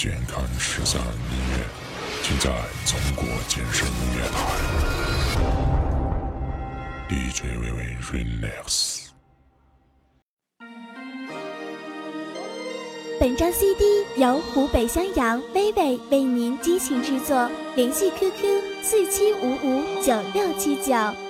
健康十三音乐，尽在中国健身音乐台。DJ 微微 Relax。本张 CD 由湖北襄阳微微为您激情制作，联系 QQ 四七五五九六七九。